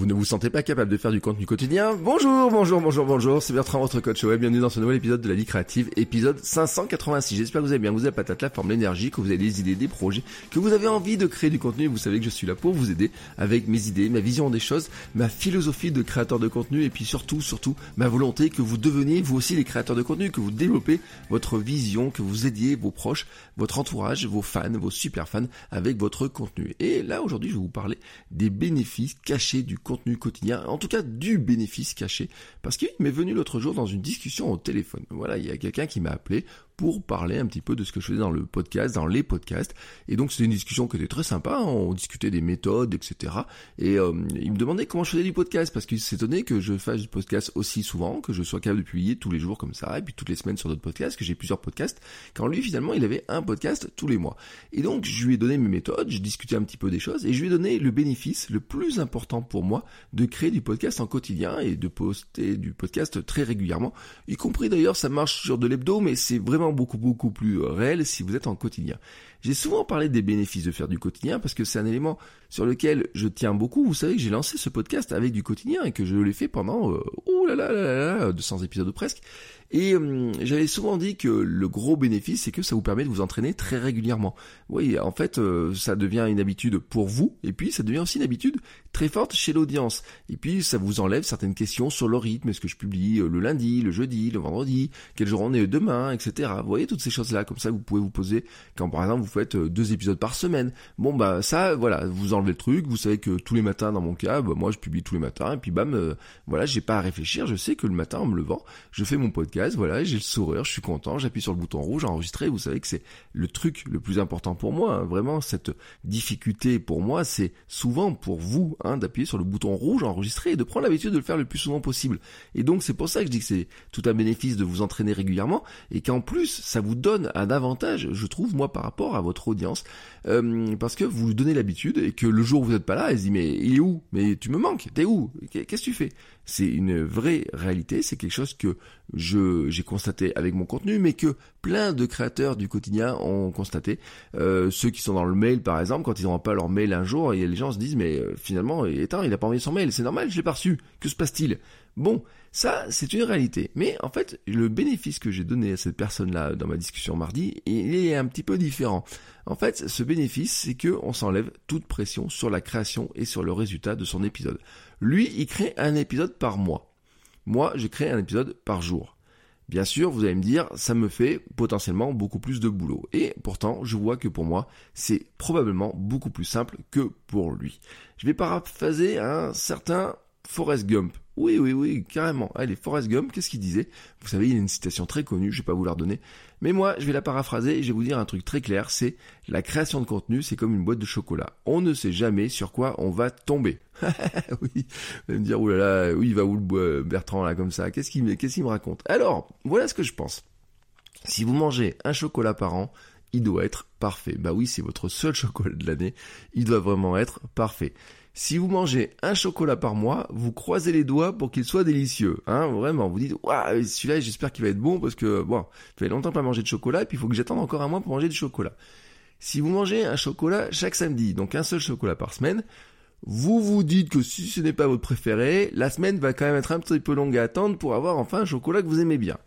Vous ne vous sentez pas capable de faire du contenu quotidien Bonjour, bonjour, bonjour, bonjour, c'est Bertrand, votre coach web. Bienvenue dans ce nouvel épisode de la vie créative, épisode 586. J'espère que vous allez bien, vous avez patate la forme, l'énergie, que vous avez des idées, des projets, que vous avez envie de créer du contenu. Vous savez que je suis là pour vous aider avec mes idées, ma vision des choses, ma philosophie de créateur de contenu et puis surtout, surtout, ma volonté que vous deveniez vous aussi les créateurs de contenu, que vous développez votre vision, que vous aidiez vos proches, votre entourage, vos fans, vos super fans avec votre contenu. Et là, aujourd'hui, je vais vous parler des bénéfices cachés du contenu quotidien, en tout cas du bénéfice caché, parce qu'il m'est venu l'autre jour dans une discussion au téléphone. Voilà, il y a quelqu'un qui m'a appelé pour parler un petit peu de ce que je faisais dans le podcast, dans les podcasts. Et donc c'était une discussion qui était très sympa, hein. on discutait des méthodes, etc. Et euh, il me demandait comment je faisais du podcast, parce qu'il s'étonnait que je fasse du podcast aussi souvent, que je sois capable de publier tous les jours comme ça, et puis toutes les semaines sur d'autres podcasts, que j'ai plusieurs podcasts, quand lui finalement il avait un podcast tous les mois. Et donc je lui ai donné mes méthodes, j'ai discuté un petit peu des choses, et je lui ai donné le bénéfice le plus important pour moi de créer du podcast en quotidien et de poster du podcast très régulièrement, y compris d'ailleurs ça marche sur de l'hebdo, mais c'est vraiment beaucoup beaucoup plus réel si vous êtes en quotidien. J'ai souvent parlé des bénéfices de faire du quotidien parce que c'est un élément sur lequel je tiens beaucoup. Vous savez que j'ai lancé ce podcast avec du quotidien et que je l'ai fait pendant euh, oh là là là là 200 épisodes ou presque. Et euh, j'avais souvent dit que le gros bénéfice, c'est que ça vous permet de vous entraîner très régulièrement. Oui, en fait, euh, ça devient une habitude pour vous, et puis ça devient aussi une habitude très forte chez l'audience. Et puis ça vous enlève certaines questions sur le rythme, est-ce que je publie euh, le lundi, le jeudi, le vendredi, quel jour on est demain, etc. Vous voyez toutes ces choses-là, comme ça vous pouvez vous poser quand par exemple vous faites deux épisodes par semaine. Bon bah ça, voilà, vous enlevez le truc, vous savez que tous les matins dans mon cas, bah, moi je publie tous les matins, et puis bam, voilà, j'ai pas à réfléchir, je sais que le matin en me levant, je fais mon podcast voilà, j'ai le sourire, je suis content, j'appuie sur le bouton rouge, enregistrer, vous savez que c'est le truc le plus important pour moi, hein. vraiment, cette difficulté pour moi, c'est souvent pour vous, hein, d'appuyer sur le bouton rouge, enregistrer, et de prendre l'habitude de le faire le plus souvent possible. Et donc c'est pour ça que je dis que c'est tout un bénéfice de vous entraîner régulièrement, et qu'en plus, ça vous donne un avantage, je trouve, moi, par rapport à votre audience, euh, parce que vous donnez l'habitude, et que le jour où vous n'êtes pas là, elle se dit, mais il est où? Mais tu me manques, t'es où? Qu'est-ce que tu fais? C'est une vraie réalité, c'est quelque chose que j'ai constaté avec mon contenu, mais que plein de créateurs du quotidien ont constaté. Euh, ceux qui sont dans le mail, par exemple, quand ils n'auront pas leur mail un jour, et les gens se disent, mais euh, finalement, étant, il a pas envoyé son mail, c'est normal, je l'ai pas reçu. Que se passe-t-il? Bon, ça, c'est une réalité. Mais en fait, le bénéfice que j'ai donné à cette personne-là dans ma discussion mardi, il est un petit peu différent. En fait, ce bénéfice, c'est que on s'enlève toute pression sur la création et sur le résultat de son épisode. Lui, il crée un épisode par mois. Moi, je crée un épisode par jour. Bien sûr, vous allez me dire, ça me fait potentiellement beaucoup plus de boulot. Et pourtant, je vois que pour moi, c'est probablement beaucoup plus simple que pour lui. Je vais paraphraser un certain Forrest Gump. Oui, oui, oui, carrément. Allez, Forrest Gump, qu'est-ce qu'il disait? Vous savez, il a une citation très connue, je vais pas vous la redonner. Mais moi, je vais la paraphraser et je vais vous dire un truc très clair, c'est la création de contenu, c'est comme une boîte de chocolat. On ne sait jamais sur quoi on va tomber. oui, vous allez me dire, oulala, oui, va où le Bertrand là comme ça? Qu'est-ce qu'il qu'est-ce qu'il me raconte? Alors, voilà ce que je pense. Si vous mangez un chocolat par an, il doit être parfait. Bah oui, c'est votre seul chocolat de l'année. Il doit vraiment être parfait. Si vous mangez un chocolat par mois, vous croisez les doigts pour qu'il soit délicieux. Hein, vraiment, vous dites, waouh, celui-là, j'espère qu'il va être bon parce que, bon, ça fait longtemps pas manger de chocolat et puis il faut que j'attende encore un mois pour manger du chocolat. Si vous mangez un chocolat chaque samedi, donc un seul chocolat par semaine, vous vous dites que si ce n'est pas votre préféré, la semaine va quand même être un petit peu longue à attendre pour avoir enfin un chocolat que vous aimez bien.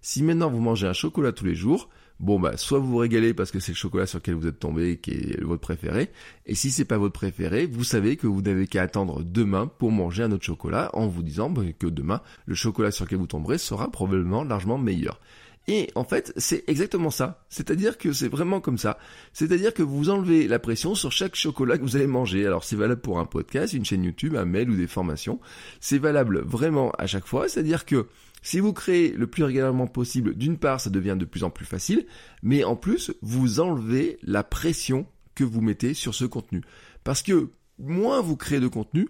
Si maintenant vous mangez un chocolat tous les jours, bon bah soit vous vous régalez parce que c'est le chocolat sur lequel vous êtes tombé qui est votre préféré, et si c'est pas votre préféré, vous savez que vous n'avez qu'à attendre demain pour manger un autre chocolat en vous disant bah, que demain le chocolat sur lequel vous tomberez sera probablement largement meilleur. Et en fait, c'est exactement ça. C'est-à-dire que c'est vraiment comme ça. C'est-à-dire que vous enlevez la pression sur chaque chocolat que vous allez manger. Alors c'est valable pour un podcast, une chaîne YouTube, un mail ou des formations. C'est valable vraiment à chaque fois. C'est-à-dire que Si vous créez le plus régulièrement possible, d'une part, ça devient de plus en plus facile, mais en plus, vous enlevez la pression que vous mettez sur ce contenu. Parce que moins vous créez de contenu,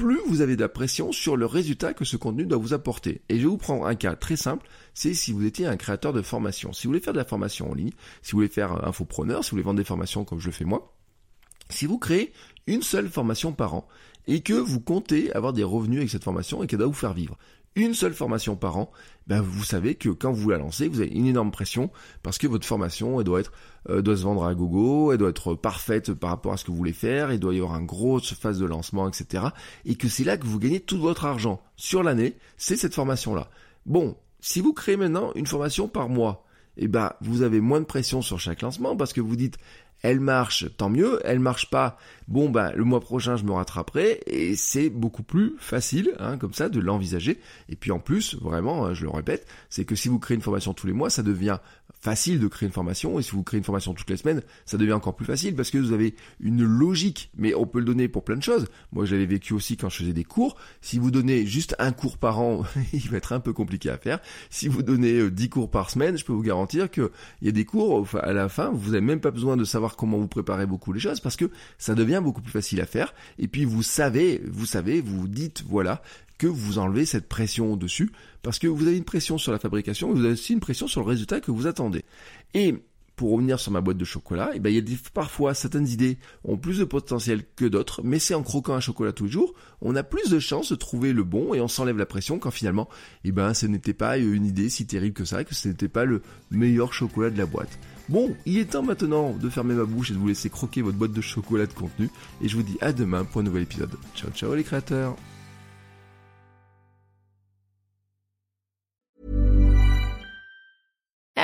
plus vous avez de la pression sur le résultat que ce contenu doit vous apporter. Et je vais vous prendre un cas très simple, c'est si vous étiez un créateur de formation. Si vous voulez faire de la formation en ligne, si vous voulez faire infopreneur, si vous voulez vendre des formations comme je le fais moi, si vous créez une seule formation par an et que vous comptez avoir des revenus avec cette formation et qu'elle doit vous faire vivre, une seule formation par an, ben vous savez que quand vous la lancez, vous avez une énorme pression parce que votre formation, elle doit être, euh, doit se vendre à gogo, elle doit être parfaite par rapport à ce que vous voulez faire, il doit y avoir une grosse phase de lancement, etc. Et que c'est là que vous gagnez tout votre argent sur l'année, c'est cette formation-là. Bon, si vous créez maintenant une formation par mois, eh ben, vous avez moins de pression sur chaque lancement parce que vous dites, elle marche, tant mieux, elle marche pas, bon ben le mois prochain je me rattraperai et c'est beaucoup plus facile hein, comme ça de l'envisager. Et puis en plus, vraiment, hein, je le répète, c'est que si vous créez une formation tous les mois, ça devient facile de créer une formation et si vous créez une formation toutes les semaines, ça devient encore plus facile parce que vous avez une logique, mais on peut le donner pour plein de choses. Moi, je l'avais vécu aussi quand je faisais des cours. Si vous donnez juste un cours par an, il va être un peu compliqué à faire. Si vous donnez 10 euh, cours par semaine, je peux vous garantir que il y a des cours à la fin, vous n'avez même pas besoin de savoir comment vous préparez beaucoup les choses parce que ça devient beaucoup plus facile à faire et puis vous savez, vous savez, vous dites voilà, que vous enlevez cette pression au-dessus, parce que vous avez une pression sur la fabrication, mais vous avez aussi une pression sur le résultat que vous attendez. Et pour revenir sur ma boîte de chocolat, et eh ben, il y a des, parfois certaines idées ont plus de potentiel que d'autres, mais c'est en croquant un chocolat tous les jours, on a plus de chances de trouver le bon et on s'enlève la pression quand finalement, eh ben, ce n'était pas une idée si terrible que ça, que ce n'était pas le meilleur chocolat de la boîte. Bon, il est temps maintenant de fermer ma bouche et de vous laisser croquer votre boîte de chocolat de contenu, et je vous dis à demain pour un nouvel épisode. Ciao ciao les créateurs